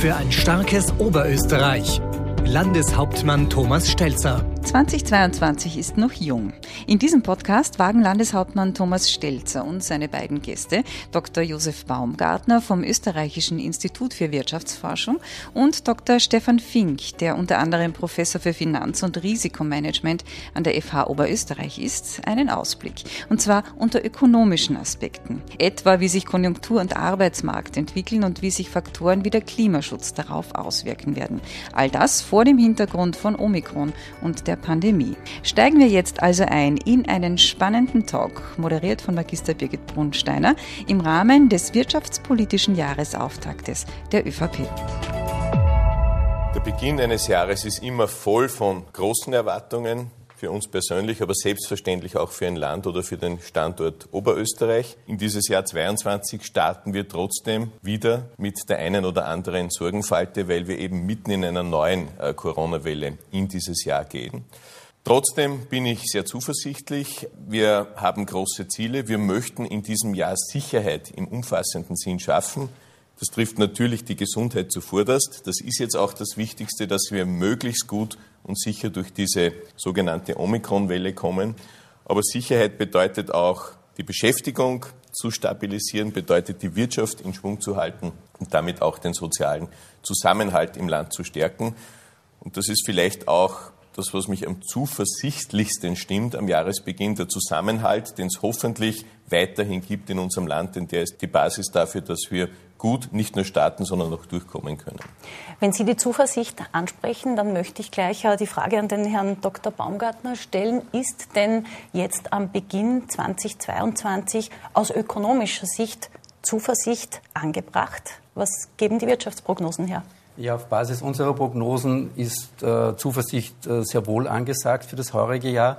für ein starkes Oberösterreich. Landeshauptmann Thomas Stelzer. 2022 ist noch jung. In diesem Podcast wagen Landeshauptmann Thomas Stelzer und seine beiden Gäste, Dr. Josef Baumgartner vom Österreichischen Institut für Wirtschaftsforschung und Dr. Stefan Fink, der unter anderem Professor für Finanz- und Risikomanagement an der FH Oberösterreich ist, einen Ausblick. Und zwar unter ökonomischen Aspekten. Etwa wie sich Konjunktur und Arbeitsmarkt entwickeln und wie sich Faktoren wie der Klimaschutz darauf auswirken werden. All das vor dem Hintergrund von Omikron und der Pandemie. Steigen wir jetzt also ein in einen spannenden Talk, moderiert von Magister Birgit Brunsteiner, im Rahmen des wirtschaftspolitischen Jahresauftaktes der ÖVP. Der Beginn eines Jahres ist immer voll von großen Erwartungen, für uns persönlich, aber selbstverständlich auch für ein Land oder für den Standort Oberösterreich. In dieses Jahr 22 starten wir trotzdem wieder mit der einen oder anderen Sorgenfalte, weil wir eben mitten in einer neuen äh, Corona-Welle in dieses Jahr gehen. Trotzdem bin ich sehr zuversichtlich. Wir haben große Ziele. Wir möchten in diesem Jahr Sicherheit im umfassenden Sinn schaffen. Das trifft natürlich die Gesundheit zuvorderst. Das ist jetzt auch das Wichtigste, dass wir möglichst gut und sicher durch diese sogenannte Omikron-Welle kommen. Aber Sicherheit bedeutet auch, die Beschäftigung zu stabilisieren, bedeutet die Wirtschaft in Schwung zu halten und damit auch den sozialen Zusammenhalt im Land zu stärken. Und das ist vielleicht auch das, was mich am zuversichtlichsten stimmt am Jahresbeginn, der Zusammenhalt, den es hoffentlich weiterhin gibt in unserem Land, denn der ist die Basis dafür, dass wir gut nicht nur starten, sondern auch durchkommen können. Wenn Sie die Zuversicht ansprechen, dann möchte ich gleich die Frage an den Herrn Dr. Baumgartner stellen. Ist denn jetzt am Beginn 2022 aus ökonomischer Sicht Zuversicht angebracht? Was geben die Wirtschaftsprognosen her? Ja, auf Basis unserer Prognosen ist äh, Zuversicht äh, sehr wohl angesagt für das heurige Jahr,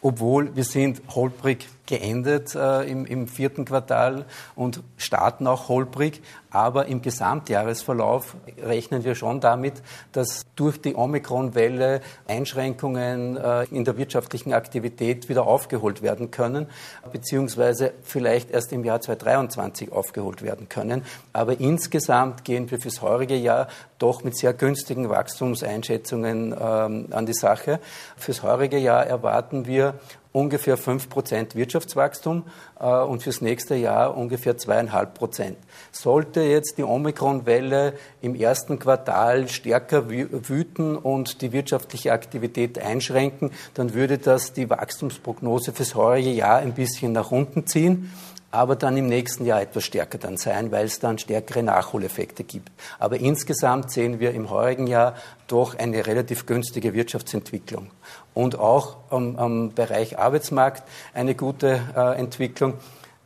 obwohl wir sind holprig geendet äh, im, im, vierten Quartal und starten auch holprig. Aber im Gesamtjahresverlauf rechnen wir schon damit, dass durch die Omikron-Welle Einschränkungen äh, in der wirtschaftlichen Aktivität wieder aufgeholt werden können, beziehungsweise vielleicht erst im Jahr 2023 aufgeholt werden können. Aber insgesamt gehen wir fürs heurige Jahr doch mit sehr günstigen Wachstumseinschätzungen ähm, an die Sache. Fürs heurige Jahr erwarten wir ungefähr 5% Wirtschaftswachstum äh, und fürs nächste Jahr ungefähr 2,5%. Sollte jetzt die Omikron-Welle im ersten Quartal stärker wüten und die wirtschaftliche Aktivität einschränken, dann würde das die Wachstumsprognose fürs heurige Jahr ein bisschen nach unten ziehen aber dann im nächsten Jahr etwas stärker dann sein, weil es dann stärkere Nachholeffekte gibt. Aber insgesamt sehen wir im heurigen Jahr doch eine relativ günstige Wirtschaftsentwicklung und auch am, am Bereich Arbeitsmarkt eine gute äh, Entwicklung.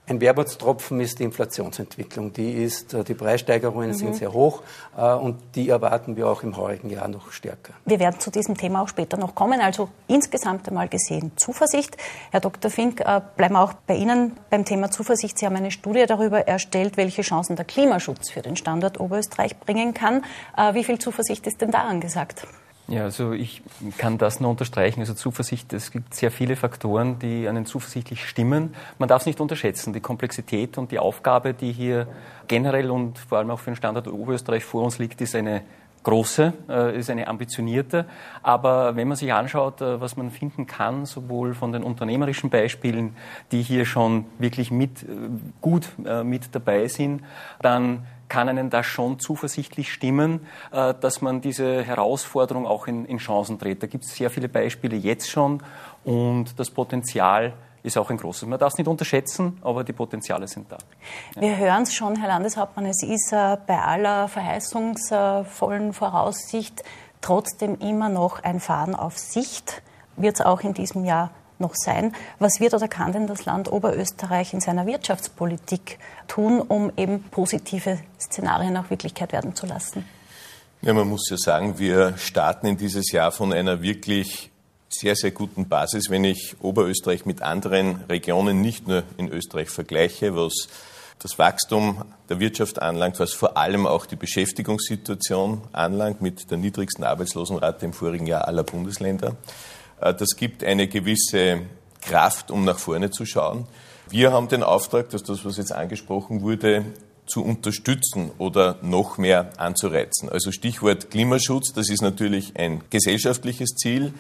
Ein Wermutstropfen ist die Inflationsentwicklung. Die ist, äh, die Preissteigerungen mhm. sind sehr hoch äh, und die erwarten wir auch im heurigen Jahr noch stärker. Wir werden zu diesem Thema auch später noch kommen. Also insgesamt einmal gesehen Zuversicht. Herr Dr. Fink, äh, bleiben wir auch bei Ihnen beim Thema Zuversicht. Sie haben eine Studie darüber erstellt, welche Chancen der Klimaschutz für den Standort Oberösterreich bringen kann. Wie viel Zuversicht ist denn da angesagt? Ja, also ich kann das nur unterstreichen. Also Zuversicht, es gibt sehr viele Faktoren, die einen zuversichtlich stimmen. Man darf es nicht unterschätzen. Die Komplexität und die Aufgabe, die hier generell und vor allem auch für den Standort Oberösterreich vor uns liegt, ist eine große, äh, ist eine ambitionierte. Aber wenn man sich anschaut, äh, was man finden kann, sowohl von den unternehmerischen Beispielen, die hier schon wirklich mit, äh, gut mit dabei sind, dann kann einen das schon zuversichtlich stimmen, äh, dass man diese Herausforderung auch in, in Chancen dreht. Da gibt es sehr viele Beispiele jetzt schon und das Potenzial ist auch ein großes. Man darf es nicht unterschätzen, aber die Potenziale sind da. Ja. Wir hören es schon, Herr Landeshauptmann, es ist äh, bei aller verheißungsvollen Voraussicht trotzdem immer noch ein Fahren auf Sicht. Wird es auch in diesem Jahr noch sein. Was wird oder kann denn das Land Oberösterreich in seiner Wirtschaftspolitik tun, um eben positive Szenarien auch Wirklichkeit werden zu lassen? Ja, man muss ja sagen, wir starten in dieses Jahr von einer wirklich sehr, sehr guten Basis, wenn ich Oberösterreich mit anderen Regionen nicht nur in Österreich vergleiche, was das Wachstum der Wirtschaft anlangt, was vor allem auch die Beschäftigungssituation anlangt, mit der niedrigsten Arbeitslosenrate im vorigen Jahr aller Bundesländer. Äh, das gibt eine gewisse Kraft, um nach vorne zu schauen. Wir haben den Auftrag, dass das, was jetzt angesprochen wurde, zu unterstützen oder noch mehr anzureizen. Also Stichwort Klimaschutz, das ist natürlich ein gesellschaftliches Ziel,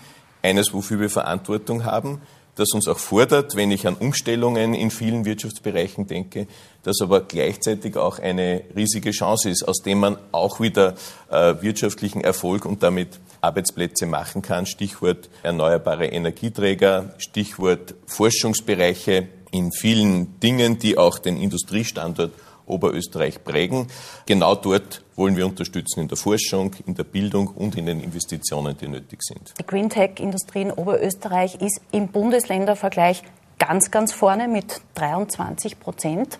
eines, wofür wir Verantwortung haben, das uns auch fordert, wenn ich an Umstellungen in vielen Wirtschaftsbereichen denke, das aber gleichzeitig auch eine riesige Chance ist, aus dem man auch wieder äh, wirtschaftlichen Erfolg und damit Arbeitsplätze machen kann. Stichwort erneuerbare Energieträger, Stichwort Forschungsbereiche in vielen Dingen, die auch den Industriestandort Oberösterreich prägen. Genau dort wollen wir unterstützen in der Forschung, in der Bildung und in den Investitionen, die nötig sind. Die Green Tech-Industrie in Oberösterreich ist im Bundesländervergleich ganz, ganz vorne mit 23 Prozent.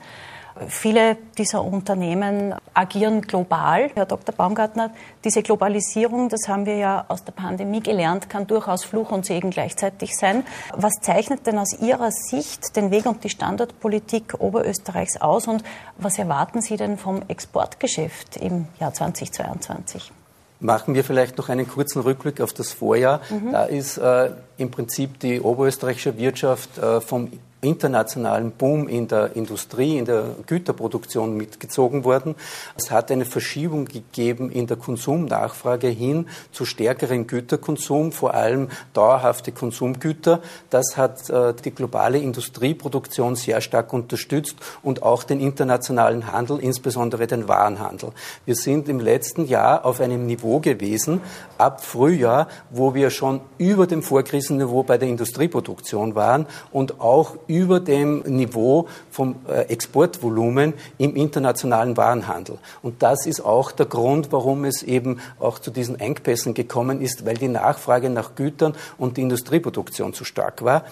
Viele dieser Unternehmen agieren global. Herr Dr. Baumgartner, diese Globalisierung, das haben wir ja aus der Pandemie gelernt, kann durchaus Fluch und Segen gleichzeitig sein. Was zeichnet denn aus Ihrer Sicht den Weg und die Standortpolitik Oberösterreichs aus und was erwarten Sie denn vom Exportgeschäft im Jahr 2022? Machen wir vielleicht noch einen kurzen Rückblick auf das Vorjahr. Mhm. Da ist äh, im Prinzip die oberösterreichische Wirtschaft äh, vom internationalen Boom in der Industrie, in der Güterproduktion mitgezogen worden. Es hat eine Verschiebung gegeben in der Konsumnachfrage hin zu stärkeren Güterkonsum, vor allem dauerhafte Konsumgüter. Das hat äh, die globale Industrieproduktion sehr stark unterstützt und auch den internationalen Handel, insbesondere den Warenhandel. Wir sind im letzten Jahr auf einem Niveau gewesen, ab Frühjahr, wo wir schon über dem Vorkrisenniveau bei der Industrieproduktion waren und auch über dem Niveau vom äh, Exportvolumen im internationalen Warenhandel. Und das ist auch der Grund, warum es eben auch zu diesen Engpässen gekommen ist, weil die Nachfrage nach Gütern und die Industrieproduktion zu stark war.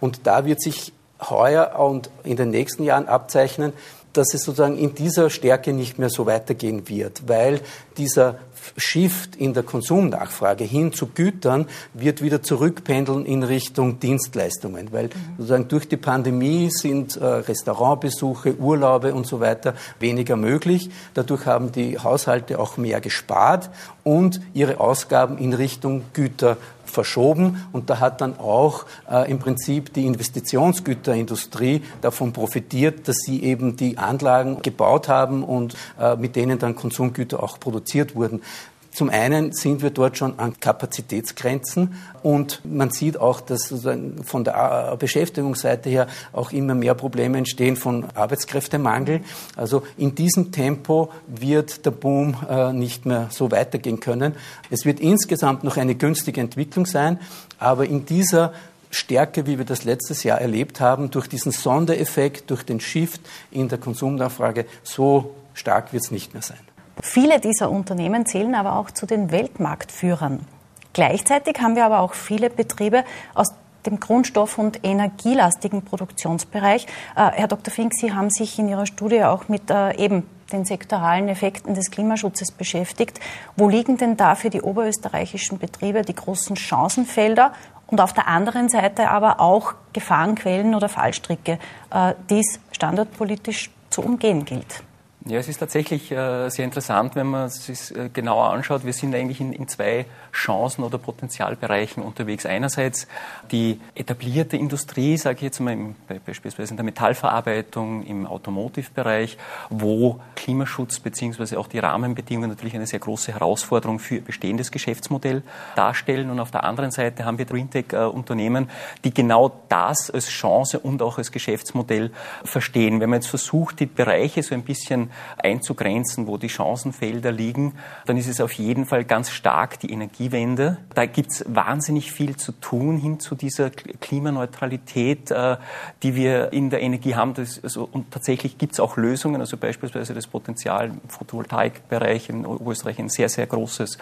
Und da wird sich heuer und in den nächsten Jahren abzeichnen, dass es sozusagen in dieser Stärke nicht mehr so weitergehen wird, weil dieser Shift in der Konsumnachfrage hin zu Gütern wird wieder zurückpendeln in Richtung Dienstleistungen, weil sozusagen durch die Pandemie sind äh, Restaurantbesuche, Urlaube und so weiter weniger möglich. Dadurch haben die Haushalte auch mehr gespart und ihre Ausgaben in Richtung Güter verschoben und da hat dann auch äh, im Prinzip die Investitionsgüterindustrie davon profitiert, dass sie eben die Anlagen gebaut haben und äh, mit denen dann Konsumgüter auch produziert wurden. Zum einen sind wir dort schon an Kapazitätsgrenzen und man sieht auch, dass von der Beschäftigungsseite her auch immer mehr Probleme entstehen von Arbeitskräftemangel. Also in diesem Tempo wird der Boom äh, nicht mehr so weitergehen können. Es wird insgesamt noch eine günstige Entwicklung sein, aber in dieser Stärke, wie wir das letztes Jahr erlebt haben, durch diesen Sondereffekt, durch den Shift in der Konsumnachfrage, so stark wird es nicht mehr sein. Viele dieser Unternehmen zählen aber auch zu den Weltmarktführern. Gleichzeitig haben wir aber auch viele Betriebe aus dem Grundstoff- und energielastigen Produktionsbereich. Äh, Herr Dr. Fink, Sie haben sich in Ihrer Studie auch mit äh, eben den sektoralen Effekten des Klimaschutzes beschäftigt. Wo liegen denn da für die oberösterreichischen Betriebe die großen Chancenfelder und auf der anderen Seite aber auch Gefahrenquellen oder Fallstricke, äh, die es standardpolitisch zu umgehen gilt? Ja, es ist tatsächlich äh, sehr interessant, wenn man es sich äh, genauer anschaut. Wir sind eigentlich in, zwei Chancen oder Potenzialbereichen unterwegs. Einerseits die etablierte Industrie, sage ich jetzt mal, beispielsweise in der Metallverarbeitung, im Automotive-Bereich, wo Klimaschutz beziehungsweise auch die Rahmenbedingungen natürlich eine sehr große Herausforderung für bestehendes Geschäftsmodell darstellen. Und auf der anderen Seite haben wir Greentech-Unternehmen, die genau das als Chance und auch als Geschäftsmodell verstehen. Wenn man jetzt versucht, die Bereiche so ein bisschen einzugrenzen, wo die Chancenfelder liegen, dann ist es auf jeden Fall ganz stark die Energiewende. Da gibt es wahnsinnig viel zu tun hin zu dieser Klimaneutralität, äh, die wir in der Energie haben. Das, also, und tatsächlich gibt es auch Lösungen, also beispielsweise das Potenzial im Photovoltaikbereich in Österreich ein sehr, sehr großes.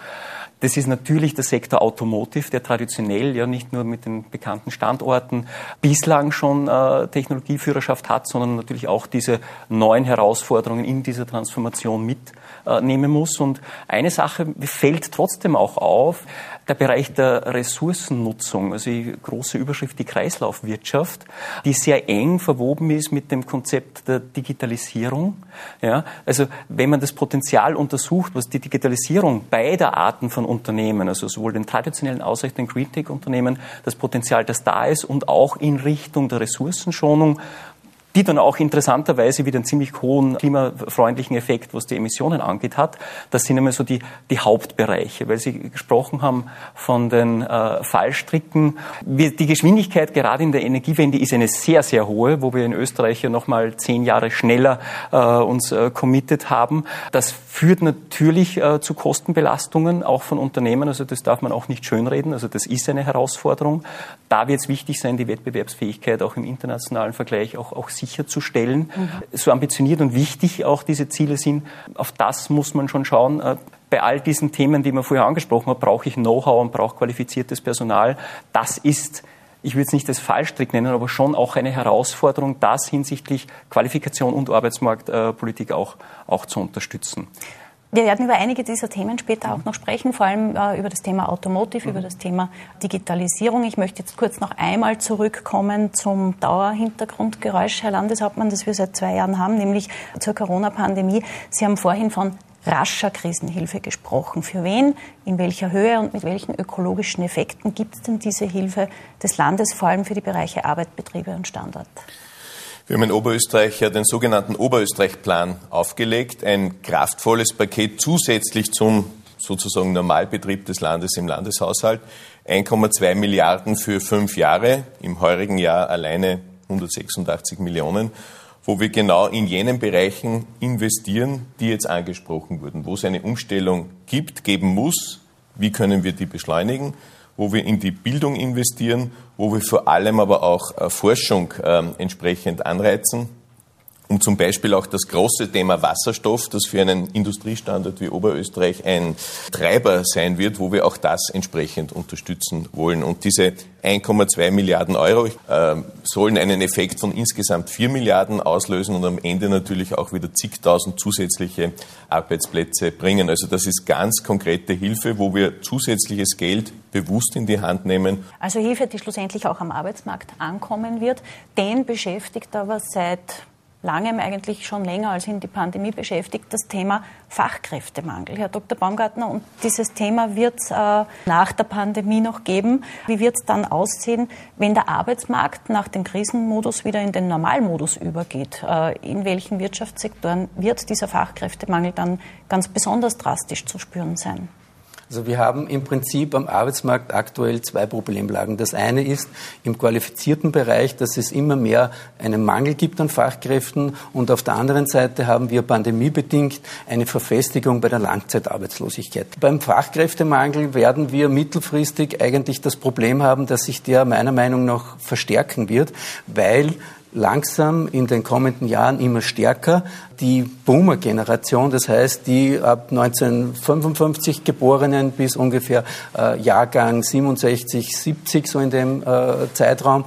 Das ist natürlich der Sektor Automotive, der traditionell ja nicht nur mit den bekannten Standorten bislang schon äh, Technologieführerschaft hat, sondern natürlich auch diese neuen Herausforderungen in dieser Transformation mitnehmen muss. Und eine Sache fällt trotzdem auch auf, der Bereich der Ressourcennutzung, also die große Überschrift die Kreislaufwirtschaft, die sehr eng verwoben ist mit dem Konzept der Digitalisierung. Ja, also wenn man das Potenzial untersucht, was die Digitalisierung beider Arten von Unternehmen, also sowohl den traditionellen als auch den Greentech-Unternehmen, das Potenzial, das da ist und auch in Richtung der Ressourcenschonung die dann auch interessanterweise wieder einen ziemlich hohen klimafreundlichen Effekt, was die Emissionen angeht, hat. Das sind immer so die, die Hauptbereiche, weil Sie gesprochen haben von den äh, Fallstricken. Wir, die Geschwindigkeit gerade in der Energiewende ist eine sehr, sehr hohe, wo wir in Österreich ja nochmal zehn Jahre schneller äh, uns äh, committed haben. Das führt natürlich äh, zu Kostenbelastungen, auch von Unternehmen. Also das darf man auch nicht schönreden. Also das ist eine Herausforderung. Da wird es wichtig sein, die Wettbewerbsfähigkeit auch im internationalen Vergleich auch, auch sicherzustellen. Mhm. So ambitioniert und wichtig auch diese Ziele sind, auf das muss man schon schauen. Äh, bei all diesen Themen, die man vorher angesprochen hat, brauche ich Know-how und brauche qualifiziertes Personal. Das ist ich würde es nicht als Fallstrick nennen, aber schon auch eine Herausforderung, das hinsichtlich Qualifikation und Arbeitsmarktpolitik auch, auch zu unterstützen. Wir werden über einige dieser Themen später auch noch sprechen, vor allem äh, über das Thema Automotive, mhm. über das Thema Digitalisierung. Ich möchte jetzt kurz noch einmal zurückkommen zum Dauerhintergrundgeräusch, Herr Landeshauptmann, das wir seit zwei Jahren haben, nämlich zur Corona-Pandemie. Sie haben vorhin von rascher Krisenhilfe gesprochen. Für wen, in welcher Höhe und mit welchen ökologischen Effekten gibt es denn diese Hilfe des Landes, vor allem für die Bereiche Arbeit, Betriebe und Standort? Wir haben in Oberösterreich ja den sogenannten Oberösterreich-Plan aufgelegt, ein kraftvolles Paket zusätzlich zum sozusagen Normalbetrieb des Landes im Landeshaushalt. 1,2 Milliarden für fünf Jahre, im heurigen Jahr alleine 186 Millionen, wo wir genau in jenen Bereichen investieren, die jetzt angesprochen wurden, wo es eine Umstellung gibt, geben muss. Wie können wir die beschleunigen? wo wir in die Bildung investieren, wo wir vor allem aber auch äh, Forschung ähm, entsprechend anreizen um zum Beispiel auch das große Thema Wasserstoff, das für einen Industriestandort wie Oberösterreich ein Treiber sein wird, wo wir auch das entsprechend unterstützen wollen. Und diese 1,2 Milliarden Euro äh, sollen einen Effekt von insgesamt 4 Milliarden auslösen und am Ende natürlich auch wieder zigtausend zusätzliche Arbeitsplätze bringen. Also das ist ganz konkrete Hilfe, wo wir zusätzliches Geld bewusst in die Hand nehmen. Also Hilfe, die schlussendlich auch am Arbeitsmarkt ankommen wird. Den beschäftigt aber seit langem, eigentlich schon länger als in die Pandemie beschäftigt, das Thema Fachkräftemangel. Herr Dr. Baumgartner, und dieses Thema wird es äh, nach der Pandemie noch geben. Wie wird es dann aussehen, wenn der Arbeitsmarkt nach dem Krisenmodus wieder in den Normalmodus übergeht? Äh, in welchen Wirtschaftssektoren wird dieser Fachkräftemangel dann ganz besonders drastisch zu spüren sein? Also wir haben im Prinzip am Arbeitsmarkt aktuell zwei Problemlagen. Das eine ist im qualifizierten Bereich, dass es immer mehr einen Mangel gibt an Fachkräften und auf der anderen Seite haben wir pandemiebedingt eine Verfestigung bei der Langzeitarbeitslosigkeit. Beim Fachkräftemangel werden wir mittelfristig eigentlich das Problem haben, dass sich der meiner Meinung nach verstärken wird, weil langsam in den kommenden Jahren immer stärker. Die Boomer-Generation, das heißt die ab 1955 Geborenen bis ungefähr äh, Jahrgang 67, 70, so in dem äh, Zeitraum,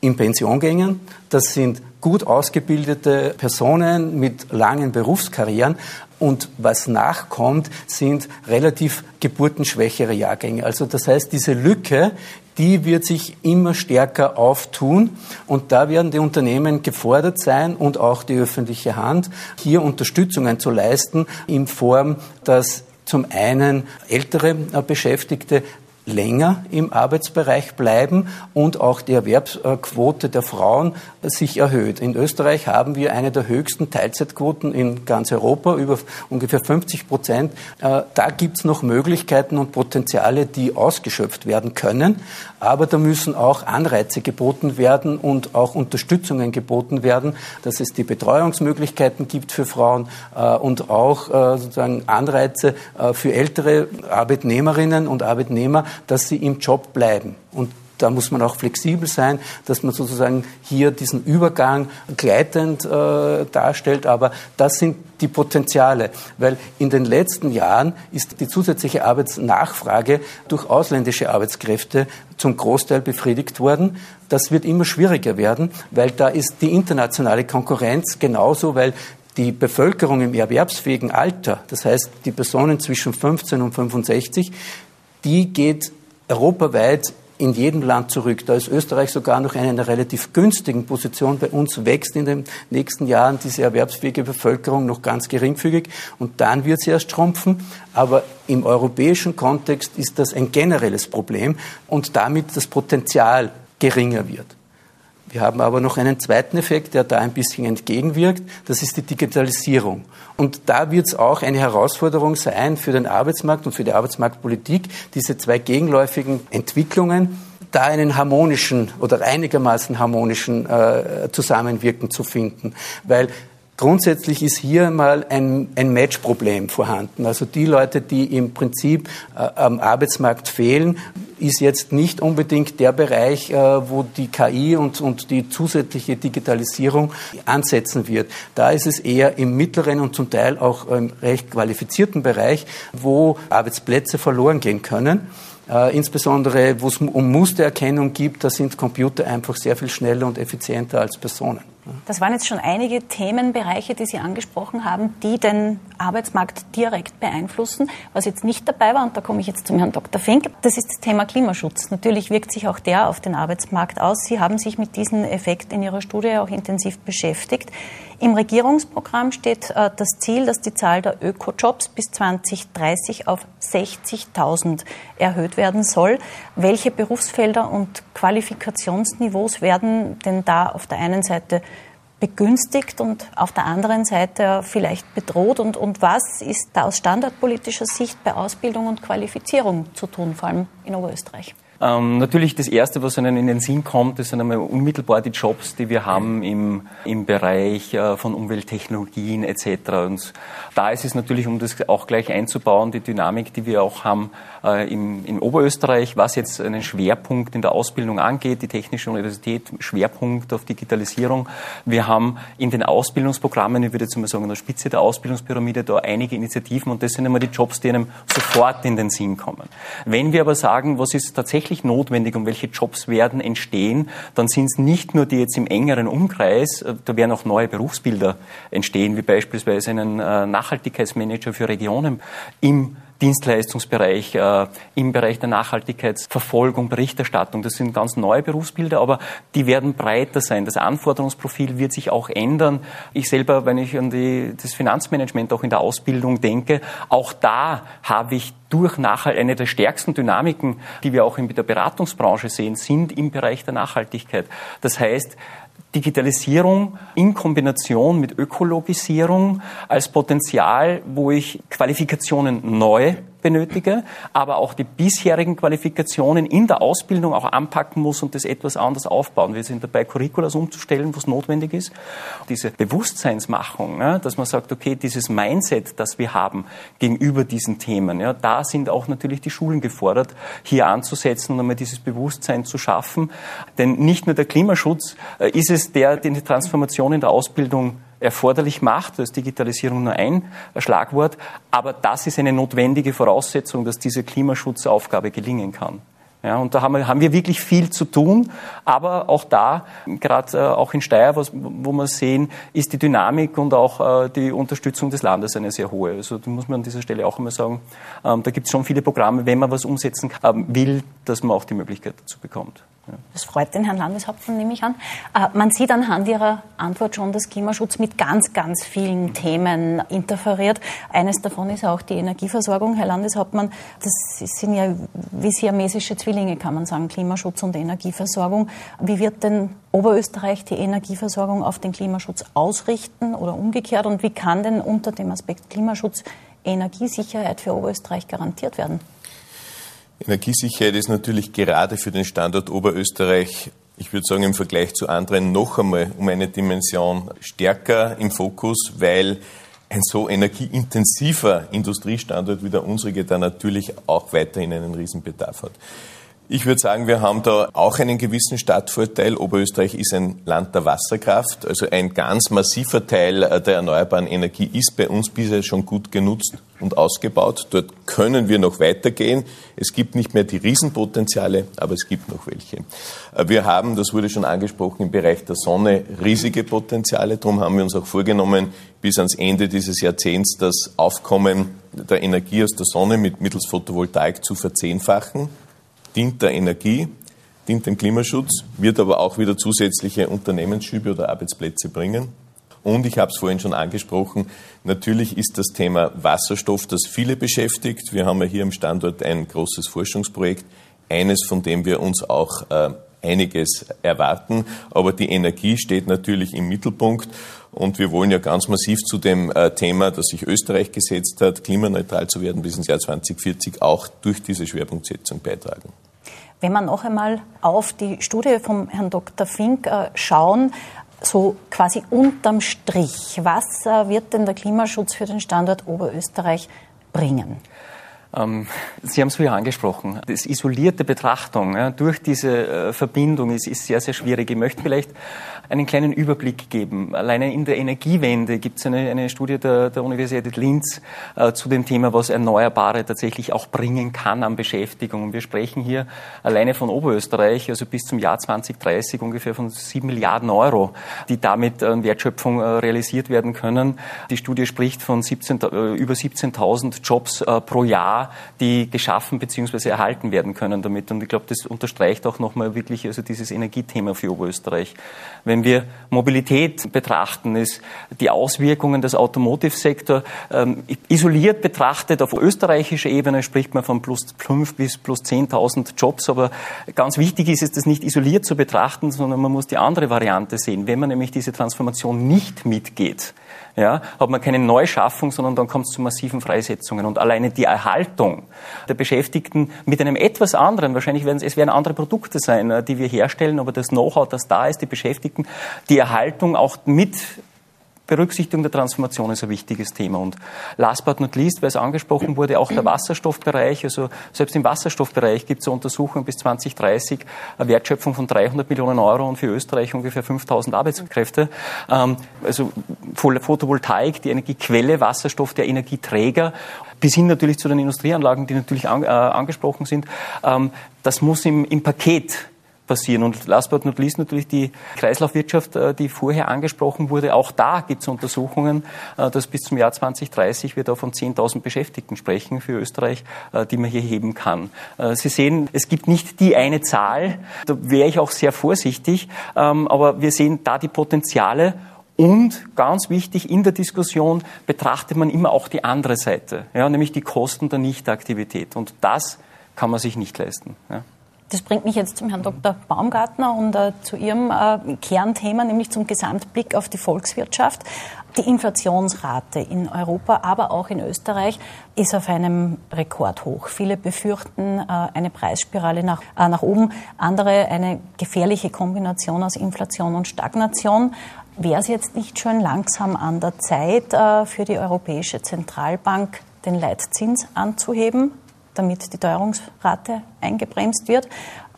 in Pension gingen. Das sind gut ausgebildete Personen mit langen Berufskarrieren. Und was nachkommt, sind relativ geburtenschwächere Jahrgänge. Also das heißt, diese Lücke, die wird sich immer stärker auftun. Und da werden die Unternehmen gefordert sein und auch die öffentliche Hand, hier Unterstützungen zu leisten in Form, dass zum einen ältere Beschäftigte länger im Arbeitsbereich bleiben und auch die Erwerbsquote der Frauen sich erhöht. In Österreich haben wir eine der höchsten Teilzeitquoten in ganz Europa, über ungefähr 50 Prozent. Äh, da gibt es noch Möglichkeiten und Potenziale, die ausgeschöpft werden können. Aber da müssen auch Anreize geboten werden und auch Unterstützungen geboten werden, dass es die Betreuungsmöglichkeiten gibt für Frauen äh, und auch äh, sozusagen Anreize für ältere Arbeitnehmerinnen und Arbeitnehmer, dass sie im Job bleiben. Und da muss man auch flexibel sein, dass man sozusagen hier diesen Übergang gleitend äh, darstellt. Aber das sind die Potenziale, weil in den letzten Jahren ist die zusätzliche Arbeitsnachfrage durch ausländische Arbeitskräfte zum Großteil befriedigt worden. Das wird immer schwieriger werden, weil da ist die internationale Konkurrenz genauso, weil die Bevölkerung im erwerbsfähigen Alter, das heißt die Personen zwischen 15 und 65, die geht europaweit in jedem Land zurück. Da ist Österreich sogar noch in einer relativ günstigen Position. Bei uns wächst in den nächsten Jahren diese erwerbsfähige Bevölkerung noch ganz geringfügig und dann wird sie erst schrumpfen. Aber im europäischen Kontext ist das ein generelles Problem und damit das Potenzial geringer wird. Wir haben aber noch einen zweiten Effekt, der da ein bisschen entgegenwirkt. Das ist die Digitalisierung. Und da wird es auch eine Herausforderung sein für den Arbeitsmarkt und für die Arbeitsmarktpolitik, diese zwei gegenläufigen Entwicklungen da einen harmonischen oder einigermaßen harmonischen äh, Zusammenwirken zu finden. Weil Grundsätzlich ist hier mal ein, ein Matchproblem vorhanden. Also die Leute, die im Prinzip äh, am Arbeitsmarkt fehlen, ist jetzt nicht unbedingt der Bereich, äh, wo die KI und, und die zusätzliche Digitalisierung ansetzen wird. Da ist es eher im mittleren und zum Teil auch im recht qualifizierten Bereich, wo Arbeitsplätze verloren gehen können. Äh, insbesondere, wo es um Mustererkennung gibt, da sind Computer einfach sehr viel schneller und effizienter als Personen. Das waren jetzt schon einige Themenbereiche, die Sie angesprochen haben, die den Arbeitsmarkt direkt beeinflussen. Was jetzt nicht dabei war, und da komme ich jetzt zum Herrn Dr. Fink, das ist das Thema Klimaschutz. Natürlich wirkt sich auch der auf den Arbeitsmarkt aus. Sie haben sich mit diesem Effekt in Ihrer Studie auch intensiv beschäftigt. Im Regierungsprogramm steht äh, das Ziel, dass die Zahl der Ökojobs bis 2030 auf 60.000 erhöht werden soll. Welche Berufsfelder und Qualifikationsniveaus werden denn da auf der einen Seite begünstigt und auf der anderen Seite vielleicht bedroht? Und, und was ist da aus standardpolitischer Sicht bei Ausbildung und Qualifizierung zu tun, vor allem in Oberösterreich? Ähm, natürlich das Erste, was Ihnen in den Sinn kommt, das sind einmal unmittelbar die Jobs, die wir haben im, im Bereich äh, von Umwelttechnologien etc. Und da ist es natürlich, um das auch gleich einzubauen, die Dynamik, die wir auch haben äh, im, in Oberösterreich, was jetzt einen Schwerpunkt in der Ausbildung angeht, die Technische Universität, Schwerpunkt auf Digitalisierung. Wir haben in den Ausbildungsprogrammen, ich würde jetzt mal sagen, an der Spitze der Ausbildungspyramide da einige Initiativen und das sind immer die Jobs, die einem sofort in den Sinn kommen. Wenn wir aber sagen, was ist tatsächlich notwendig und welche Jobs werden entstehen, dann sind es nicht nur die jetzt im engeren Umkreis, äh, da werden auch neue Berufsbilder entstehen, wie beispielsweise einen äh, Nachhaltigkeitsmanager für Regionen im Dienstleistungsbereich, äh, im Bereich der Nachhaltigkeitsverfolgung, Berichterstattung. Das sind ganz neue Berufsbilder, aber die werden breiter sein. Das Anforderungsprofil wird sich auch ändern. Ich selber, wenn ich an die, das Finanzmanagement auch in der Ausbildung denke, auch da habe ich durch Nachhalt, eine der stärksten Dynamiken, die wir auch in der Beratungsbranche sehen, sind im Bereich der Nachhaltigkeit. Das heißt, Digitalisierung in Kombination mit Ökologisierung als Potenzial, wo ich Qualifikationen neu benötige, aber auch die bisherigen Qualifikationen in der Ausbildung auch anpacken muss und das etwas anders aufbauen. Wir sind dabei, Curriculas umzustellen, was notwendig ist. Diese Bewusstseinsmachung, ne, dass man sagt, okay, dieses Mindset, das wir haben gegenüber diesen Themen, ja, da sind auch natürlich die Schulen gefordert, hier anzusetzen und einmal dieses Bewusstsein zu schaffen. Denn nicht nur der Klimaschutz äh, ist es, der die Transformation in der Ausbildung erforderlich macht. Da ist Digitalisierung nur ein Schlagwort. Aber das ist eine notwendige Voraussetzung, dass diese Klimaschutzaufgabe gelingen kann. Ja, und da haben wir, haben wir wirklich viel zu tun. Aber auch da, gerade äh, auch in Steyr, was, wo wir sehen, ist die Dynamik und auch äh, die Unterstützung des Landes eine sehr hohe. Also da muss man an dieser Stelle auch immer sagen, ähm, da gibt es schon viele Programme, wenn man was umsetzen kann, will, dass man auch die Möglichkeit dazu bekommt. Das freut den Herrn Landeshauptmann, nehme ich an. Äh, man sieht anhand Ihrer Antwort schon, dass Klimaschutz mit ganz, ganz vielen Themen interferiert. Eines davon ist auch die Energieversorgung. Herr Landeshauptmann, das sind ja wie siamesische Zwillinge, kann man sagen, Klimaschutz und Energieversorgung. Wie wird denn Oberösterreich die Energieversorgung auf den Klimaschutz ausrichten oder umgekehrt? Und wie kann denn unter dem Aspekt Klimaschutz Energiesicherheit für Oberösterreich garantiert werden? Energiesicherheit ist natürlich gerade für den Standort Oberösterreich, ich würde sagen im Vergleich zu anderen, noch einmal um eine Dimension stärker im Fokus, weil ein so energieintensiver Industriestandort wie der unsrige da natürlich auch weiterhin einen Riesenbedarf hat. Ich würde sagen, wir haben da auch einen gewissen Stadtvorteil. Oberösterreich ist ein Land der Wasserkraft, also ein ganz massiver Teil äh, der erneuerbaren Energie ist bei uns bisher schon gut genutzt und ausgebaut. Dort können wir noch weitergehen. Es gibt nicht mehr die Riesenpotenziale, aber es gibt noch welche. Äh, wir haben, das wurde schon angesprochen, im Bereich der Sonne riesige Potenziale. Darum haben wir uns auch vorgenommen, bis ans Ende dieses Jahrzehnts das Aufkommen der Energie aus der Sonne mit mittels Photovoltaik zu verzehnfachen dient der Energie, dient dem Klimaschutz, wird aber auch wieder zusätzliche Unternehmensschübe oder Arbeitsplätze bringen. Und ich habe es vorhin schon angesprochen, natürlich ist das Thema Wasserstoff, das viele beschäftigt. Wir haben ja hier am Standort ein großes Forschungsprojekt, eines, von dem wir uns auch äh, einiges erwarten. Aber die Energie steht natürlich im Mittelpunkt. Und wir wollen ja ganz massiv zu dem äh, Thema, das sich Österreich gesetzt hat, klimaneutral zu werden bis ins Jahr 2040, auch durch diese Schwerpunktsetzung beitragen. Wenn wir noch einmal auf die Studie vom Herrn Dr. Fink äh, schauen, so quasi unterm Strich, was äh, wird denn der Klimaschutz für den Standort Oberösterreich bringen? Ähm, Sie haben es vorher angesprochen. Das isolierte Betrachtung ja, durch diese äh, Verbindung ist, ist sehr, sehr schwierig. Ich möchte vielleicht einen kleinen Überblick geben. Alleine in der Energiewende gibt es eine, eine Studie der, der Universität Linz äh, zu dem Thema, was Erneuerbare tatsächlich auch bringen kann an Beschäftigung. Wir sprechen hier alleine von Oberösterreich, also bis zum Jahr 2030 ungefähr von sieben Milliarden Euro, die damit an Wertschöpfung äh, realisiert werden können. Die Studie spricht von 17, äh, über 17.000 Jobs äh, pro Jahr, die geschaffen bzw. erhalten werden können damit. Und ich glaube, das unterstreicht auch nochmal wirklich also dieses Energiethema für Oberösterreich. Wenn wir Mobilität betrachten, ist die Auswirkungen des Automotive-Sektor ähm, isoliert betrachtet auf österreichischer Ebene spricht man von plus 5 bis plus 10.000 Jobs, aber ganz wichtig ist es, das nicht isoliert zu betrachten, sondern man muss die andere Variante sehen. Wenn man nämlich diese Transformation nicht mitgeht, ja, hat man keine Neuschaffung, sondern dann kommt es zu massiven Freisetzungen. Und alleine die Erhaltung der Beschäftigten mit einem etwas anderen, wahrscheinlich werden es, werden andere Produkte sein, äh, die wir herstellen, aber das Know-how, das da ist, die Beschäftigten, die Erhaltung auch mit Berücksichtigung der Transformation ist ein wichtiges Thema. Und last but not least, weil es angesprochen wurde, auch der Wasserstoffbereich. Also selbst im Wasserstoffbereich gibt es eine Untersuchung bis 2030 eine Wertschöpfung von 300 Millionen Euro und für Österreich ungefähr 5000 Arbeitskräfte. Ähm, also Photovoltaik, die Energiequelle, Wasserstoff, der Energieträger bis hin natürlich zu den Industrieanlagen, die natürlich äh, angesprochen sind. Ähm, das muss im, im Paket passieren. Und last but not least natürlich die Kreislaufwirtschaft, äh, die vorher angesprochen wurde. Auch da gibt es Untersuchungen, äh, dass bis zum Jahr 2030 wir da von 10.000 Beschäftigten sprechen für Österreich, äh, die man hier heben kann. Sie sehen, es gibt nicht die eine Zahl. Da wäre ich auch sehr vorsichtig. Ähm, aber wir sehen da die Potenziale und ganz wichtig, in der Diskussion betrachtet man immer auch die andere Seite, ja, nämlich die Kosten der Nichtaktivität. Und das kann man sich nicht leisten. Ja. Das bringt mich jetzt zum Herrn Dr. Baumgartner und äh, zu Ihrem äh, Kernthema, nämlich zum Gesamtblick auf die Volkswirtschaft. Die Inflationsrate in Europa, aber auch in Österreich ist auf einem Rekordhoch. Viele befürchten äh, eine Preisspirale nach, äh, nach oben, andere eine gefährliche Kombination aus Inflation und Stagnation. Wäre es jetzt nicht schon langsam an der Zeit, äh, für die Europäische Zentralbank den Leitzins anzuheben? Damit die Teuerungsrate eingebremst wird?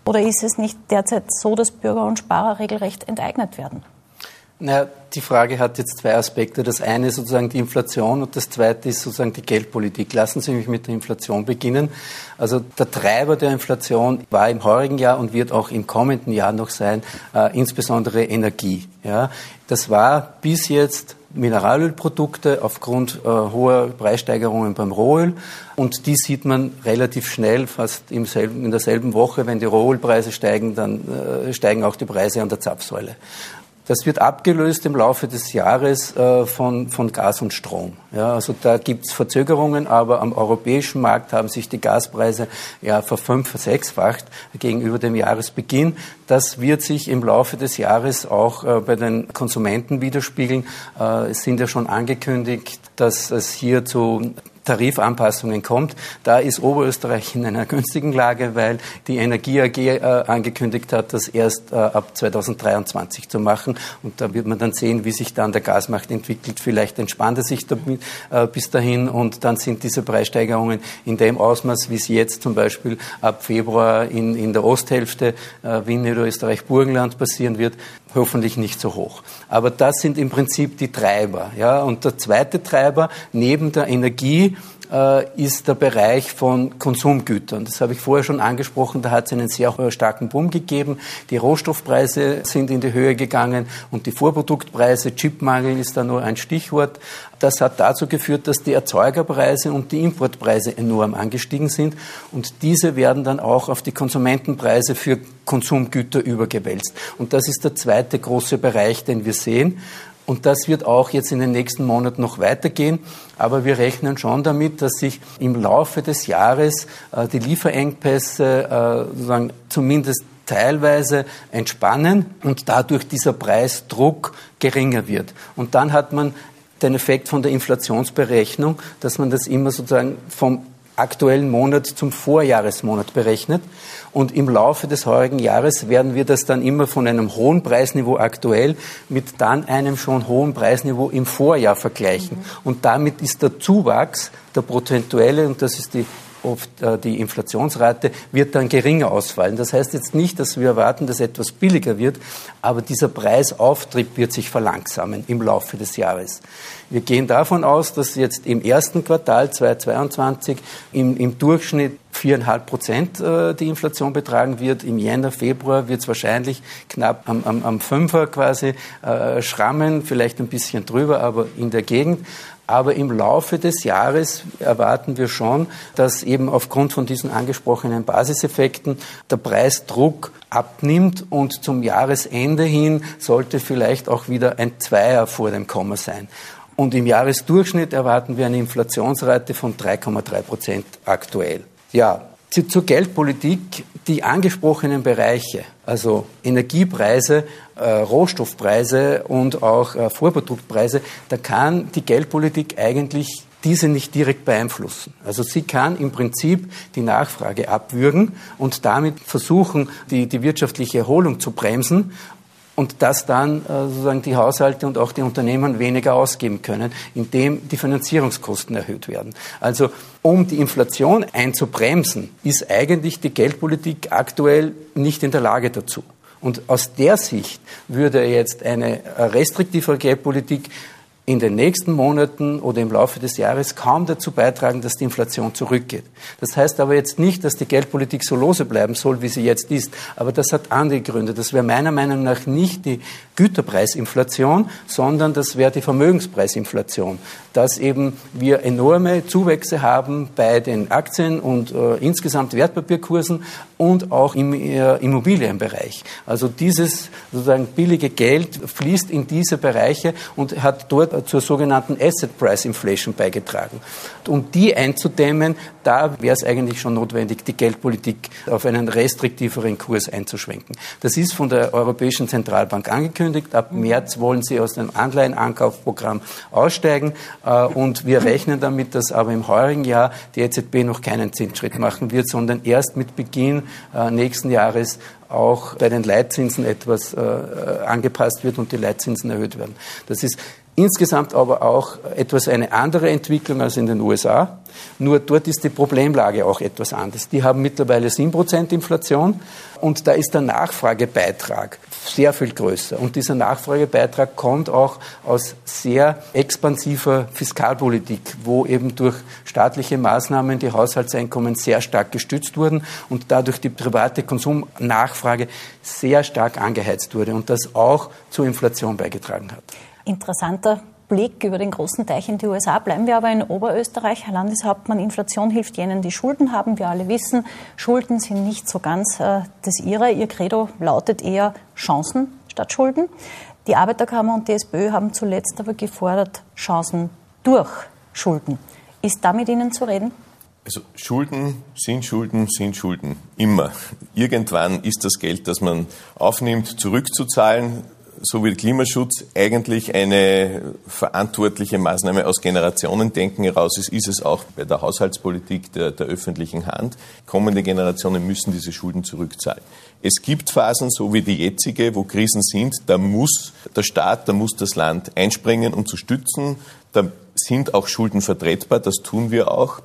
Oder ist es nicht derzeit so, dass Bürger und Sparer regelrecht enteignet werden? Na, die Frage hat jetzt zwei Aspekte. Das eine ist sozusagen die Inflation und das zweite ist sozusagen die Geldpolitik. Lassen Sie mich mit der Inflation beginnen. Also der Treiber der Inflation war im heurigen Jahr und wird auch im kommenden Jahr noch sein, äh, insbesondere Energie. Ja, das war bis jetzt Mineralölprodukte aufgrund äh, hoher Preissteigerungen beim Rohöl. Und die sieht man relativ schnell, fast im selben, in derselben Woche. Wenn die Rohölpreise steigen, dann äh, steigen auch die Preise an der Zapfsäule. Das wird abgelöst im Laufe des Jahres äh, von, von Gas und Strom. Ja, also da gibt es Verzögerungen, aber am europäischen Markt haben sich die Gaspreise ja verfünf, versechsfacht gegenüber dem Jahresbeginn. Das wird sich im Laufe des Jahres auch äh, bei den Konsumenten widerspiegeln. Äh, es sind ja schon angekündigt, dass es hier zu Tarifanpassungen kommt. Da ist Oberösterreich in einer günstigen Lage, weil die Energie AG äh, angekündigt hat, das erst äh, ab 2023 zu machen. Und da wird man dann sehen, wie sich dann der Gasmarkt entwickelt. Vielleicht entspannt er sich damit, äh, bis dahin und dann sind diese Preissteigerungen in dem Ausmaß, wie es jetzt zum Beispiel ab Februar in, in der Osthälfte äh, Wien, Niederösterreich, Burgenland passieren wird, hoffentlich nicht so hoch. Aber das sind im Prinzip die Treiber. Ja? Und der zweite Treiber neben der Energie ist der Bereich von Konsumgütern. Das habe ich vorher schon angesprochen, da hat es einen sehr starken Boom gegeben. Die Rohstoffpreise sind in die Höhe gegangen und die Vorproduktpreise, Chipmangel ist da nur ein Stichwort. Das hat dazu geführt, dass die Erzeugerpreise und die Importpreise enorm angestiegen sind und diese werden dann auch auf die Konsumentenpreise für Konsumgüter übergewälzt. Und das ist der zweite große Bereich, den wir sehen. Und das wird auch jetzt in den nächsten Monaten noch weitergehen. Aber wir rechnen schon damit, dass sich im Laufe des Jahres äh, die Lieferengpässe äh, sozusagen zumindest teilweise entspannen und dadurch dieser Preisdruck geringer wird. Und dann hat man den Effekt von der Inflationsberechnung, dass man das immer sozusagen vom aktuellen Monat zum Vorjahresmonat berechnet. Und im Laufe des heurigen Jahres werden wir das dann immer von einem hohen Preisniveau aktuell mit dann einem schon hohen Preisniveau im Vorjahr vergleichen. Mhm. Und damit ist der Zuwachs, der prozentuelle, und das ist die oft äh, die Inflationsrate wird dann geringer ausfallen. Das heißt jetzt nicht, dass wir erwarten, dass etwas billiger wird, aber dieser Preisauftrieb wird sich verlangsamen im Laufe des Jahres. Wir gehen davon aus, dass jetzt im ersten Quartal 2022 im, im Durchschnitt viereinhalb Prozent äh, die Inflation betragen wird. Im Jänner, Februar wird es wahrscheinlich knapp am, am, am Fünfer quasi äh, schrammen, vielleicht ein bisschen drüber, aber in der Gegend. Aber im Laufe des Jahres erwarten wir schon, dass eben aufgrund von diesen angesprochenen Basiseffekten der Preisdruck abnimmt und zum Jahresende hin sollte vielleicht auch wieder ein Zweier vor dem Komma sein. Und im Jahresdurchschnitt erwarten wir eine Inflationsrate von 3,3 Prozent aktuell. Ja, zur Geldpolitik, die angesprochenen Bereiche, also Energiepreise, äh, Rohstoffpreise und auch äh, Vorproduktpreise, da kann die Geldpolitik eigentlich diese nicht direkt beeinflussen. Also sie kann im Prinzip die Nachfrage abwürgen und damit versuchen, die, die wirtschaftliche Erholung zu bremsen und dass dann äh, sozusagen die Haushalte und auch die Unternehmen weniger ausgeben können, indem die Finanzierungskosten erhöht werden. Also um die Inflation einzubremsen, ist eigentlich die Geldpolitik aktuell nicht in der Lage dazu. Und aus der Sicht würde jetzt eine restriktive Geldpolitik in den nächsten Monaten oder im Laufe des Jahres kaum dazu beitragen, dass die Inflation zurückgeht. Das heißt aber jetzt nicht, dass die Geldpolitik so lose bleiben soll, wie sie jetzt ist. Aber das hat andere Gründe. Das wäre meiner Meinung nach nicht die Güterpreisinflation, sondern das wäre die Vermögenspreisinflation. Dass eben wir enorme Zuwächse haben bei den Aktien und äh, insgesamt Wertpapierkursen und auch im äh, Immobilienbereich. Also dieses sozusagen billige Geld fließt in diese Bereiche und hat dort zur sogenannten Asset Price Inflation beigetragen. Um die einzudämmen, da wäre es eigentlich schon notwendig, die Geldpolitik auf einen restriktiveren Kurs einzuschwenken. Das ist von der Europäischen Zentralbank angekündigt. Ab März wollen sie aus dem Anleihenankaufprogramm aussteigen. Äh, und wir rechnen damit, dass aber im heurigen Jahr die EZB noch keinen Zinsschritt machen wird, sondern erst mit Beginn nächsten Jahres auch bei den Leitzinsen etwas äh, angepasst wird und die Leitzinsen erhöht werden. Das ist Insgesamt aber auch etwas eine andere Entwicklung als in den USA. Nur dort ist die Problemlage auch etwas anders. Die haben mittlerweile 7% Inflation und da ist der Nachfragebeitrag sehr viel größer. Und dieser Nachfragebeitrag kommt auch aus sehr expansiver Fiskalpolitik, wo eben durch staatliche Maßnahmen die Haushaltseinkommen sehr stark gestützt wurden und dadurch die private Konsumnachfrage sehr stark angeheizt wurde und das auch zur Inflation beigetragen hat. Interessanter Blick über den großen Teich in die USA. Bleiben wir aber in Oberösterreich. Herr Landeshauptmann, Inflation hilft jenen, die Schulden haben. Wir alle wissen, Schulden sind nicht so ganz äh, das Ihre. Ihr Credo lautet eher Chancen statt Schulden. Die Arbeiterkammer und die SPÖ haben zuletzt aber gefordert, Chancen durch Schulden. Ist da mit Ihnen zu reden? Also Schulden sind Schulden, sind Schulden. Immer. Irgendwann ist das Geld, das man aufnimmt, zurückzuzahlen so wie Klimaschutz eigentlich eine verantwortliche Maßnahme aus Generationendenken heraus ist, ist es auch bei der Haushaltspolitik der, der öffentlichen Hand. Kommende Generationen müssen diese Schulden zurückzahlen. Es gibt Phasen, so wie die jetzige, wo Krisen sind, da muss der Staat, da muss das Land einspringen, um zu stützen. Da sind auch Schulden vertretbar, das tun wir auch.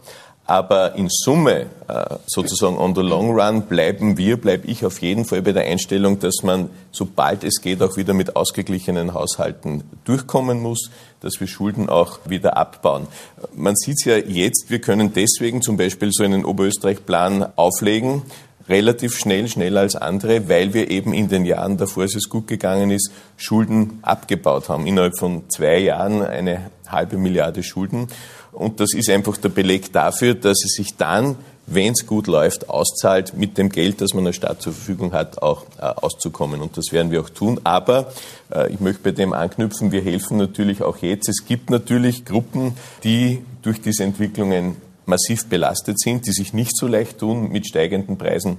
Aber in Summe, äh, sozusagen on the long run, bleiben wir, bleibe ich auf jeden Fall bei der Einstellung, dass man, sobald es geht, auch wieder mit ausgeglichenen Haushalten durchkommen muss, dass wir Schulden auch wieder abbauen. Man sieht es ja jetzt, wir können deswegen zum Beispiel so einen Oberösterreich-Plan auflegen, relativ schnell, schneller als andere, weil wir eben in den Jahren davor, als es gut gegangen ist, Schulden abgebaut haben. Innerhalb von zwei Jahren eine halbe Milliarde Schulden. Und das ist einfach der Beleg dafür, dass es sich dann, wenn es gut läuft, auszahlt, mit dem Geld, das man der Staat zur Verfügung hat, auch äh, auszukommen. Und das werden wir auch tun. Aber äh, ich möchte bei dem anknüpfen, wir helfen natürlich auch jetzt. Es gibt natürlich Gruppen, die durch diese Entwicklungen massiv belastet sind, die sich nicht so leicht tun, mit steigenden Preisen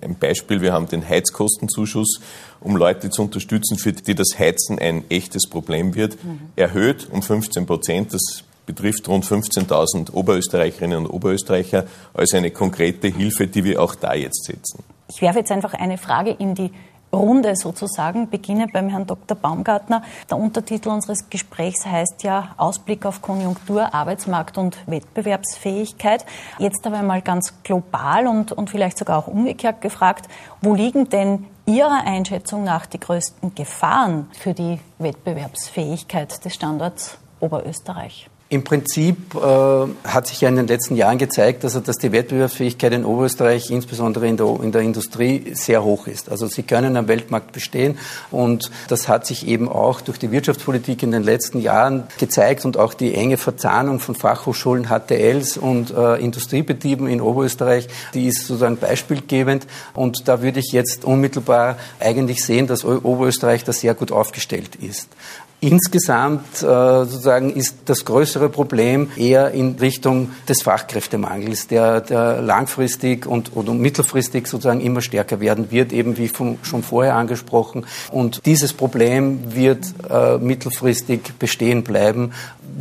Ein Beispiel, wir haben den Heizkostenzuschuss, um Leute zu unterstützen, für die das Heizen ein echtes Problem wird, mhm. erhöht um 15 Prozent. Das betrifft rund 15.000 Oberösterreicherinnen und Oberösterreicher als eine konkrete Hilfe, die wir auch da jetzt setzen. Ich werfe jetzt einfach eine Frage in die Runde sozusagen, beginne beim Herrn Dr. Baumgartner. Der Untertitel unseres Gesprächs heißt ja Ausblick auf Konjunktur, Arbeitsmarkt und Wettbewerbsfähigkeit. Jetzt aber mal ganz global und, und vielleicht sogar auch umgekehrt gefragt, wo liegen denn Ihrer Einschätzung nach die größten Gefahren für die Wettbewerbsfähigkeit des Standorts Oberösterreich? Im Prinzip äh, hat sich ja in den letzten Jahren gezeigt, also, dass die Wettbewerbsfähigkeit in Oberösterreich, insbesondere in der, in der Industrie, sehr hoch ist. Also sie können am Weltmarkt bestehen und das hat sich eben auch durch die Wirtschaftspolitik in den letzten Jahren gezeigt und auch die enge Verzahnung von Fachhochschulen, HTLs und äh, Industriebetrieben in Oberösterreich, die ist sozusagen beispielgebend und da würde ich jetzt unmittelbar eigentlich sehen, dass Oberösterreich da sehr gut aufgestellt ist. Insgesamt äh, sozusagen ist das größere Problem eher in Richtung des Fachkräftemangels, der, der langfristig und oder mittelfristig sozusagen immer stärker werden wird, eben wie vom, schon vorher angesprochen. Und dieses Problem wird äh, mittelfristig bestehen bleiben.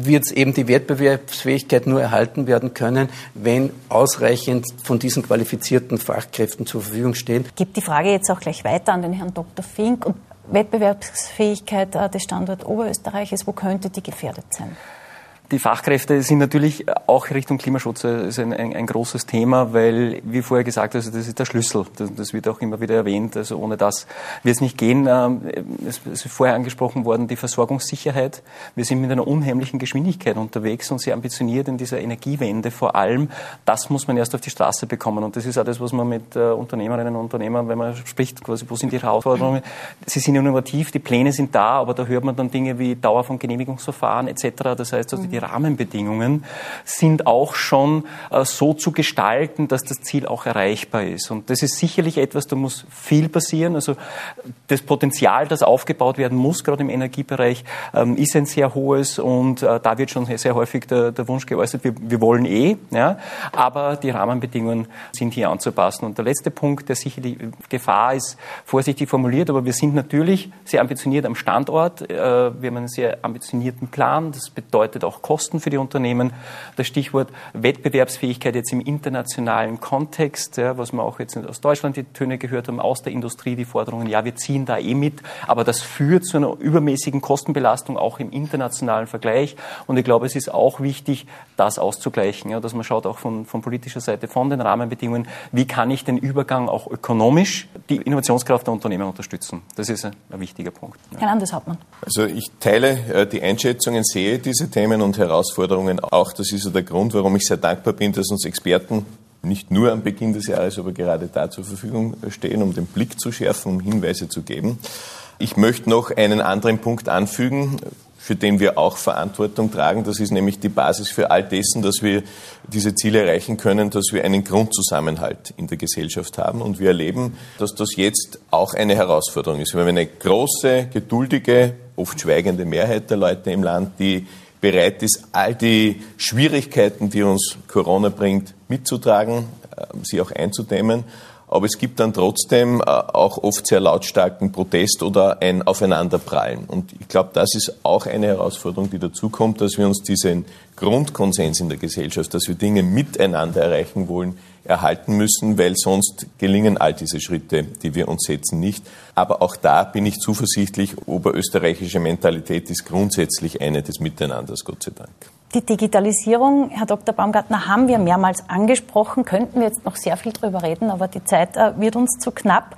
Wird eben die Wettbewerbsfähigkeit nur erhalten werden können, wenn ausreichend von diesen qualifizierten Fachkräften zur Verfügung stehen. Gibt die Frage jetzt auch gleich weiter an den Herrn Dr. Fink und Wettbewerbsfähigkeit äh, des Standorts Oberösterreichs, wo könnte die gefährdet sein? Die Fachkräfte sind natürlich auch Richtung Klimaschutz ist ein, ein, ein, großes Thema, weil, wie vorher gesagt, also das ist der Schlüssel. Das, das wird auch immer wieder erwähnt. Also ohne das wird es nicht gehen. Ähm, es ist vorher angesprochen worden, die Versorgungssicherheit. Wir sind mit einer unheimlichen Geschwindigkeit unterwegs und sehr ambitioniert in dieser Energiewende vor allem. Das muss man erst auf die Straße bekommen. Und das ist auch das, was man mit äh, Unternehmerinnen und Unternehmern, wenn man spricht, quasi, wo sind die Herausforderungen? Sie sind innovativ, die Pläne sind da, aber da hört man dann Dinge wie Dauer von Genehmigungsverfahren etc. Das heißt, also die Rahmenbedingungen sind auch schon äh, so zu gestalten, dass das Ziel auch erreichbar ist. Und das ist sicherlich etwas, da muss viel passieren. Also das Potenzial, das aufgebaut werden muss, gerade im Energiebereich, ähm, ist ein sehr hohes und äh, da wird schon sehr häufig der, der Wunsch geäußert, wir, wir wollen eh, ja, aber die Rahmenbedingungen sind hier anzupassen. Und der letzte Punkt, der sicherlich Gefahr ist, vorsichtig formuliert, aber wir sind natürlich sehr ambitioniert am Standort. Äh, wir haben einen sehr ambitionierten Plan. Das bedeutet auch Kosten für die Unternehmen. Das Stichwort Wettbewerbsfähigkeit jetzt im internationalen Kontext, ja, was wir auch jetzt aus Deutschland die Töne gehört haben, aus der Industrie die Forderungen, ja, wir ziehen da eh mit, aber das führt zu einer übermäßigen Kostenbelastung auch im internationalen Vergleich. Und ich glaube, es ist auch wichtig, das auszugleichen, ja, dass man schaut auch von, von politischer Seite, von den Rahmenbedingungen, wie kann ich den Übergang auch ökonomisch die Innovationskraft der Unternehmen unterstützen. Das ist ein, ein wichtiger Punkt. Ja. Herr Landeshauptmann. Also ich teile äh, die Einschätzungen, sehe diese Themen und Herausforderungen auch. Das ist ja der Grund, warum ich sehr dankbar bin, dass uns Experten nicht nur am Beginn des Jahres, aber gerade da zur Verfügung stehen, um den Blick zu schärfen, um Hinweise zu geben. Ich möchte noch einen anderen Punkt anfügen, für den wir auch Verantwortung tragen. Das ist nämlich die Basis für all dessen, dass wir diese Ziele erreichen können, dass wir einen Grundzusammenhalt in der Gesellschaft haben. Und wir erleben, dass das jetzt auch eine Herausforderung ist. Wir haben eine große, geduldige, oft schweigende Mehrheit der Leute im Land, die bereit ist, all die Schwierigkeiten, die uns Corona bringt, mitzutragen, äh, sie auch einzudämmen. Aber es gibt dann trotzdem äh, auch oft sehr lautstarken Protest oder ein Aufeinanderprallen. Und ich glaube, das ist auch eine Herausforderung, die dazukommt, dass wir uns diesen Grundkonsens in der Gesellschaft, dass wir Dinge miteinander erreichen wollen, erhalten müssen, weil sonst gelingen all diese Schritte, die wir uns setzen, nicht. Aber auch da bin ich zuversichtlich, oberösterreichische Mentalität ist grundsätzlich eine des Miteinanders, Gott sei Dank. Die Digitalisierung, Herr Dr. Baumgartner, haben wir mehrmals angesprochen, könnten wir jetzt noch sehr viel darüber reden, aber die Zeit äh, wird uns zu knapp.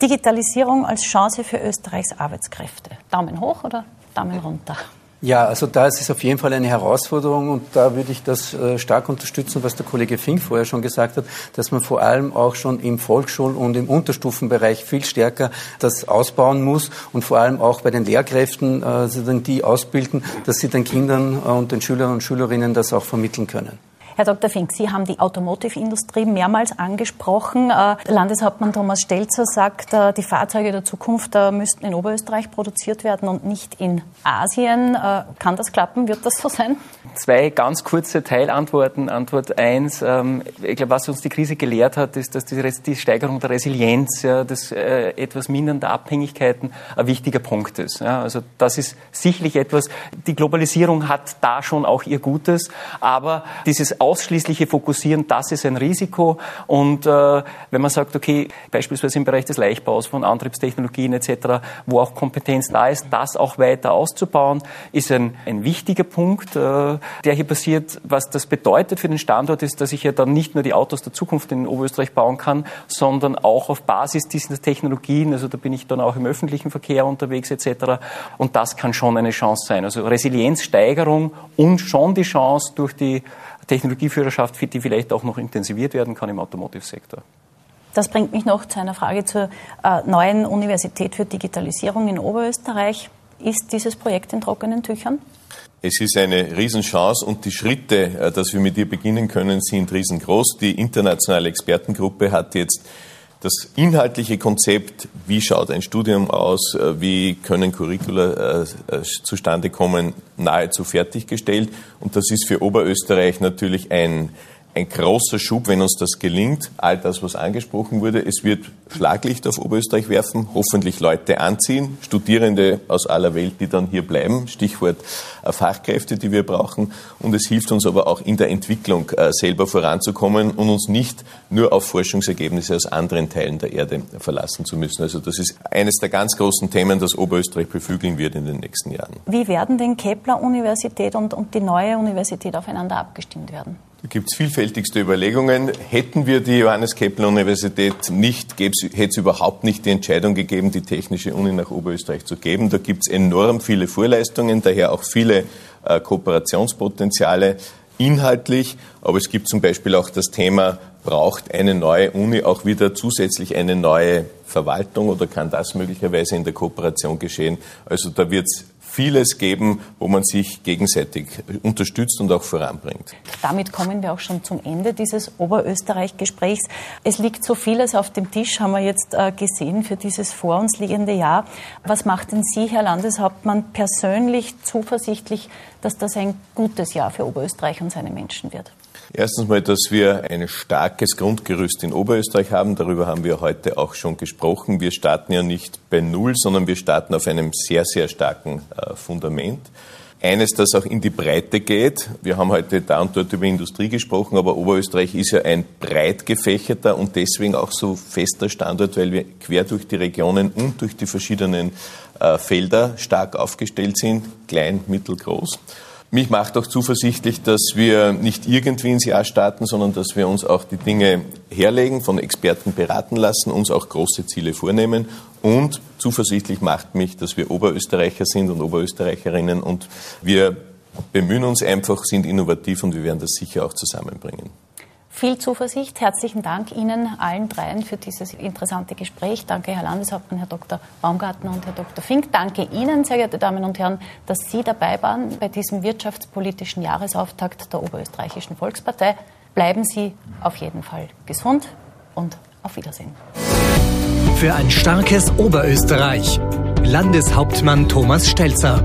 Digitalisierung als Chance für Österreichs Arbeitskräfte. Daumen hoch oder Daumen runter? Ja, also da ist es auf jeden Fall eine Herausforderung und da würde ich das äh, stark unterstützen, was der Kollege Fink vorher schon gesagt hat, dass man vor allem auch schon im Volksschul- und im Unterstufenbereich viel stärker das ausbauen muss und vor allem auch bei den Lehrkräften, äh, die ausbilden, dass sie den Kindern äh, und den Schülern und Schülerinnen das auch vermitteln können. Herr Dr. Fink, Sie haben die Automotive-Industrie mehrmals angesprochen. Äh, Landeshauptmann Thomas Stelzer sagt, äh, die Fahrzeuge der Zukunft äh, müssten in Oberösterreich produziert werden und nicht in Asien. Kann das klappen? Wird das so sein? Zwei ganz kurze Teilantworten. Antwort eins. Ähm, ich glaube, was uns die Krise gelehrt hat, ist, dass die Steigerung der Resilienz, das etwas Mindern der Abhängigkeiten ein wichtiger Punkt ist. Also das ist sicherlich etwas, die Globalisierung hat da schon auch ihr Gutes, aber dieses ausschließliche Fokussieren, das ist ein Risiko. Und äh, wenn man sagt, okay, beispielsweise im Bereich des Leichtbaus von Antriebstechnologien etc., wo auch Kompetenz da ist, das auch weiter auszubauen, ist ein, ein wichtiger Punkt, äh, der hier passiert. Was das bedeutet für den Standort ist, dass ich ja dann nicht nur die Autos der Zukunft in Oberösterreich bauen kann, sondern auch auf Basis dieser Technologien, also da bin ich dann auch im öffentlichen Verkehr unterwegs etc. Und das kann schon eine Chance sein. Also Resilienzsteigerung und schon die Chance durch die Technologieführerschaft, die vielleicht auch noch intensiviert werden kann im Automotive-Sektor. Das bringt mich noch zu einer Frage zur äh, neuen Universität für Digitalisierung in Oberösterreich. Ist dieses Projekt in trockenen Tüchern? Es ist eine Riesenchance und die Schritte, äh, dass wir mit ihr beginnen können, sind riesengroß. Die internationale Expertengruppe hat jetzt das inhaltliche Konzept, wie schaut ein Studium aus, äh, wie können Curricula äh, äh, zustande kommen, nahezu fertiggestellt. Und das ist für Oberösterreich natürlich ein ein großer Schub, wenn uns das gelingt. All das, was angesprochen wurde, es wird Schlaglicht auf Oberösterreich werfen, hoffentlich Leute anziehen, Studierende aus aller Welt, die dann hier bleiben, Stichwort äh, Fachkräfte, die wir brauchen. Und es hilft uns aber auch in der Entwicklung äh, selber voranzukommen und uns nicht nur auf Forschungsergebnisse aus anderen Teilen der Erde verlassen zu müssen. Also das ist eines der ganz großen Themen, das Oberösterreich beflügeln wird in den nächsten Jahren. Wie werden denn Kepler-Universität und, und die neue Universität aufeinander abgestimmt werden? Gibt es vielfältigste Überlegungen. Hätten wir die Johannes Kepler Universität nicht, hätte es überhaupt nicht die Entscheidung gegeben, die Technische Uni nach Oberösterreich zu geben. Da gibt es enorm viele Vorleistungen, daher auch viele äh, Kooperationspotenziale inhaltlich. Aber es gibt zum Beispiel auch das Thema, braucht eine neue Uni auch wieder zusätzlich eine neue Verwaltung oder kann das möglicherweise in der Kooperation geschehen? Also da wird es vieles geben, wo man sich gegenseitig unterstützt und auch voranbringt. Damit kommen wir auch schon zum Ende dieses Oberösterreich-Gesprächs. Es liegt so vieles auf dem Tisch, haben wir jetzt äh, gesehen für dieses vor uns liegende Jahr. Was macht denn Sie, Herr Landeshauptmann, persönlich zuversichtlich, dass das ein gutes Jahr für Oberösterreich und seine Menschen wird? Erstens mal, dass wir ein starkes Grundgerüst in Oberösterreich haben. Darüber haben wir heute auch schon gesprochen. Wir starten ja nicht bei Null, sondern wir starten auf einem sehr, sehr starken äh, Fundament. Eines, das auch in die Breite geht. Wir haben heute da und dort über Industrie gesprochen, aber Oberösterreich ist ja ein breit gefächerter und deswegen auch so fester Standort, weil wir quer durch die Regionen und durch die verschiedenen äh, Felder stark aufgestellt sind, klein, mittel, groß. Mich macht auch zuversichtlich, dass wir nicht irgendwie ins Jahr starten, sondern dass wir uns auch die Dinge herlegen, von Experten beraten lassen, uns auch große Ziele vornehmen. Und zuversichtlich macht mich, dass wir Oberösterreicher sind und Oberösterreicherinnen und wir bemühen uns einfach, sind innovativ und wir werden das sicher auch zusammenbringen viel Zuversicht. Herzlichen Dank Ihnen allen dreien für dieses interessante Gespräch. Danke, Herr Landeshauptmann, Herr Dr. Baumgartner und Herr Dr. Fink. Danke Ihnen, sehr geehrte Damen und Herren, dass Sie dabei waren bei diesem wirtschaftspolitischen Jahresauftakt der Oberösterreichischen Volkspartei. Bleiben Sie auf jeden Fall gesund und auf Wiedersehen. Für ein starkes Oberösterreich. Landeshauptmann Thomas Stelzer.